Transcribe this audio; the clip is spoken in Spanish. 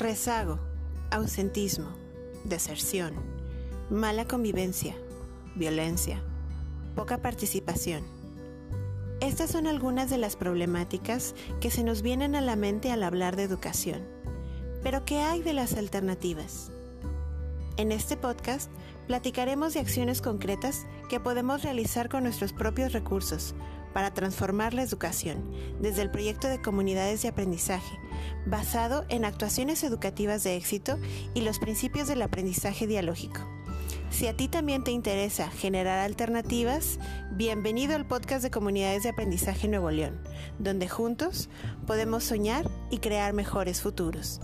Rezago, ausentismo, deserción, mala convivencia, violencia, poca participación. Estas son algunas de las problemáticas que se nos vienen a la mente al hablar de educación. Pero ¿qué hay de las alternativas? En este podcast platicaremos de acciones concretas que podemos realizar con nuestros propios recursos para transformar la educación desde el proyecto de comunidades de aprendizaje, basado en actuaciones educativas de éxito y los principios del aprendizaje dialógico. Si a ti también te interesa generar alternativas, bienvenido al podcast de Comunidades de Aprendizaje Nuevo León, donde juntos podemos soñar y crear mejores futuros.